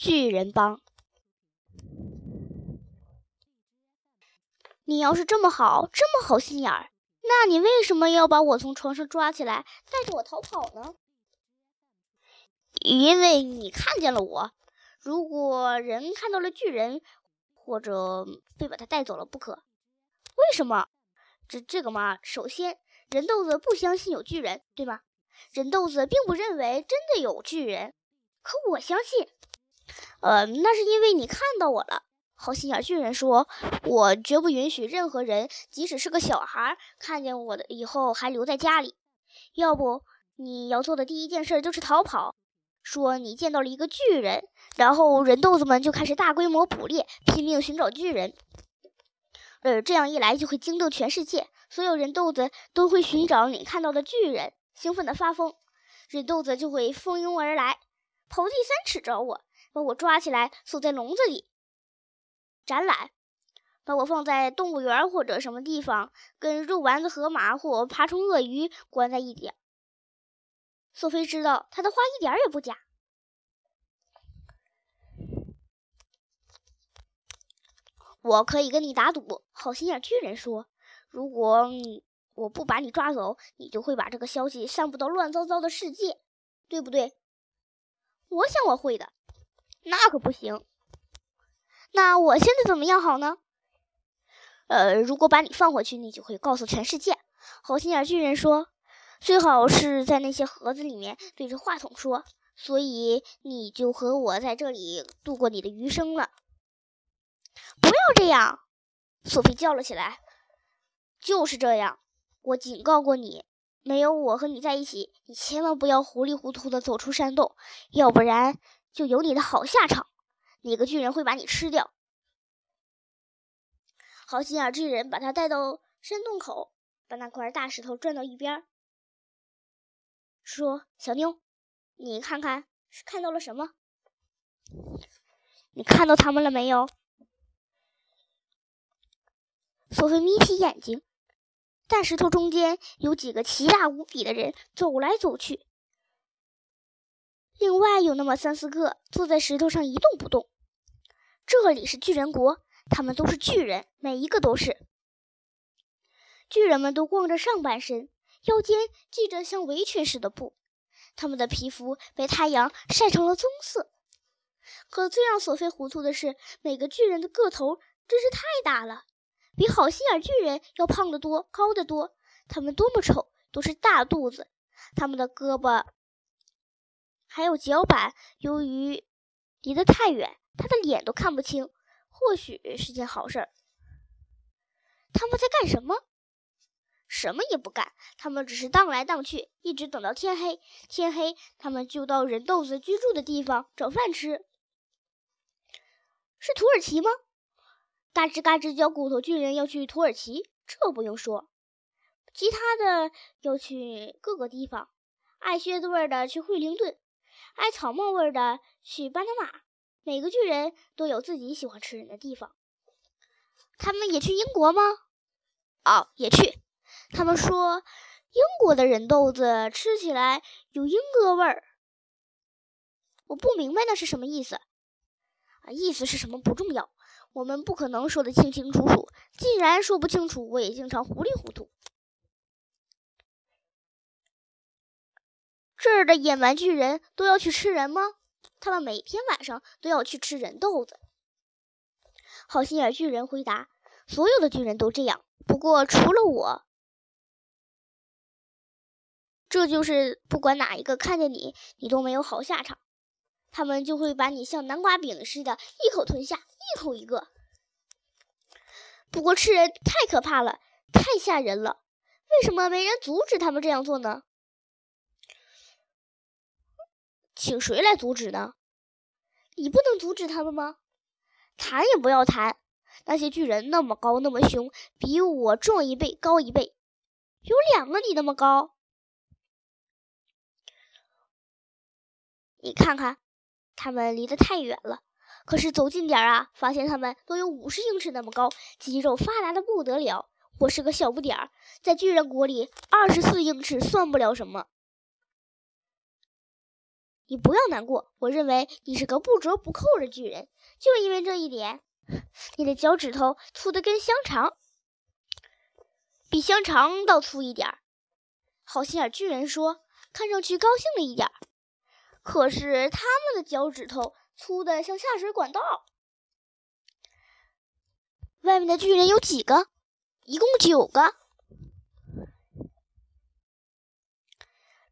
巨人帮。你要是这么好，这么好心眼儿，那你为什么要把我从床上抓起来，带着我逃跑呢？因为你看见了我。如果人看到了巨人，或者非把他带走了不可。为什么？这这个嘛，首先，人豆子不相信有巨人，对吗？人豆子并不认为真的有巨人，可我相信。呃，那是因为你看到我了。好心眼巨人说：“我绝不允许任何人，即使是个小孩，看见我的以后还留在家里。要不，你要做的第一件事就是逃跑。说你见到了一个巨人，然后人豆子们就开始大规模捕猎，拼命寻找巨人。呃，这样一来就会惊动全世界，所有人豆子都会寻找你看到的巨人，兴奋的发疯。人豆子就会蜂拥而来，刨地三尺找我，把我抓起来锁在笼子里。”展览，把我放在动物园或者什么地方，跟肉丸子、河马或爬虫鳄鱼关在一点。索菲知道他的话一点也不假。我可以跟你打赌，好心眼巨人说：“如果你我不把你抓走，你就会把这个消息散布到乱糟糟的世界，对不对？”我想我会的。那可不行。那我现在怎么样好呢？呃，如果把你放回去，你就会告诉全世界。好心眼巨人说：“最好是在那些盒子里面对着话筒说，所以你就和我在这里度过你的余生了。”不要这样！索菲叫了起来。“就是这样，我警告过你，没有我和你在一起，你千万不要糊里糊涂的走出山洞，要不然就有你的好下场。”哪个巨人会把你吃掉？好心眼巨人把他带到山洞口，把那块大石头转到一边，说：“小妞，你看看是看到了什么？你看到他们了没有？”索菲眯起眼睛，大石头中间有几个奇大无比的人走来走去。另外有那么三四个坐在石头上一动不动。这里是巨人国，他们都是巨人，每一个都是。巨人们都光着上半身，腰间系着像围裙似的布，他们的皮肤被太阳晒成了棕色。可最让索菲糊涂的是，每个巨人的个头真是太大了，比好心眼巨人要胖得多，高得多。他们多么丑，都是大肚子，他们的胳膊。还有脚板，由于离得太远，他的脸都看不清。或许是件好事儿。他们在干什么？什么也不干，他们只是荡来荡去，一直等到天黑。天黑，他们就到人豆子居住的地方找饭吃。是土耳其吗？嘎吱嘎吱嚼骨头巨人要去土耳其，这不用说。其他的要去各个地方，爱靴子味的去惠灵顿。爱草帽味的去巴拿马，每个巨人都有自己喜欢吃人的地方。他们也去英国吗？哦，也去。他们说英国的人豆子吃起来有英哥味儿。我不明白那是什么意思。啊，意思是什么不重要，我们不可能说得清清楚楚。既然说不清楚，我也经常糊里糊涂。这儿的野蛮巨人都要去吃人吗？他们每天晚上都要去吃人豆子。好心眼巨人回答：“所有的巨人都这样，不过除了我。这就是不管哪一个看见你，你都没有好下场。他们就会把你像南瓜饼似的，一口吞下，一口一个。不过吃人太可怕了，太吓人了。为什么没人阻止他们这样做呢？”请谁来阻止呢？你不能阻止他们吗？谈也不要谈。那些巨人那么高，那么凶，比我壮一倍，高一倍，有两个你那么高。你看看，他们离得太远了。可是走近点啊，发现他们都有五十英尺那么高，肌肉发达的不得了。我是个小不点儿，在巨人国里，二十四英尺算不了什么。你不要难过，我认为你是个不折不扣的巨人。就因为这一点，你的脚趾头粗的跟香肠，比香肠倒粗一点儿。好心眼巨人说，看上去高兴了一点儿。可是他们的脚趾头粗的像下水管道。外面的巨人有几个？一共九个。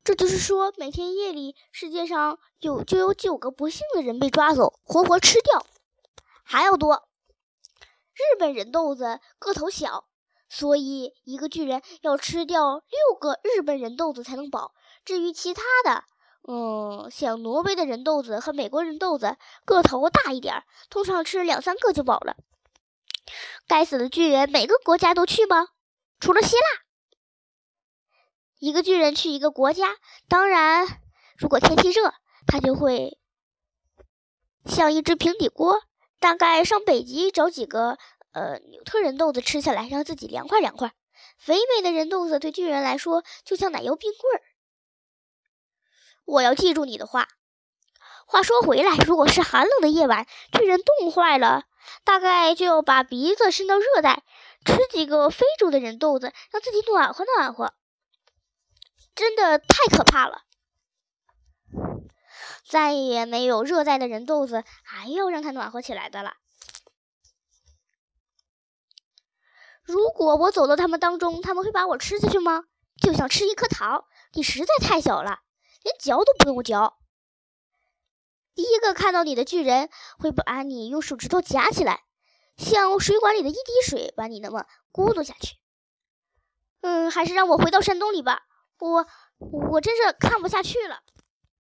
这就是说，每天夜里，世界上有就有九个不幸的人被抓走，活活吃掉，还要多。日本人豆子个头小，所以一个巨人要吃掉六个日本人豆子才能饱。至于其他的，嗯，像挪威的人豆子和美国人豆子个头大一点，通常吃两三个就饱了。该死的巨人，每个国家都去吗？除了希腊。一个巨人去一个国家，当然，如果天气热，他就会像一只平底锅。大概上北极找几个呃纽特人豆子吃下来，让自己凉快凉快。肥美的人豆子对巨人来说就像奶油冰棍儿。我要记住你的话。话说回来，如果是寒冷的夜晚，巨人冻坏了，大概就要把鼻子伸到热带，吃几个非洲的人豆子，让自己暖和暖和。真的太可怕了！再也没有热带的人豆子还要让它暖和起来的了。如果我走到他们当中，他们会把我吃下去吗？就像吃一颗糖，你实在太小了，连嚼都不用嚼。第一个看到你的巨人会把你用手指头夹起来，像水管里的一滴水，把你那么咕嘟下去。嗯，还是让我回到山洞里吧。我我真是看不下去了。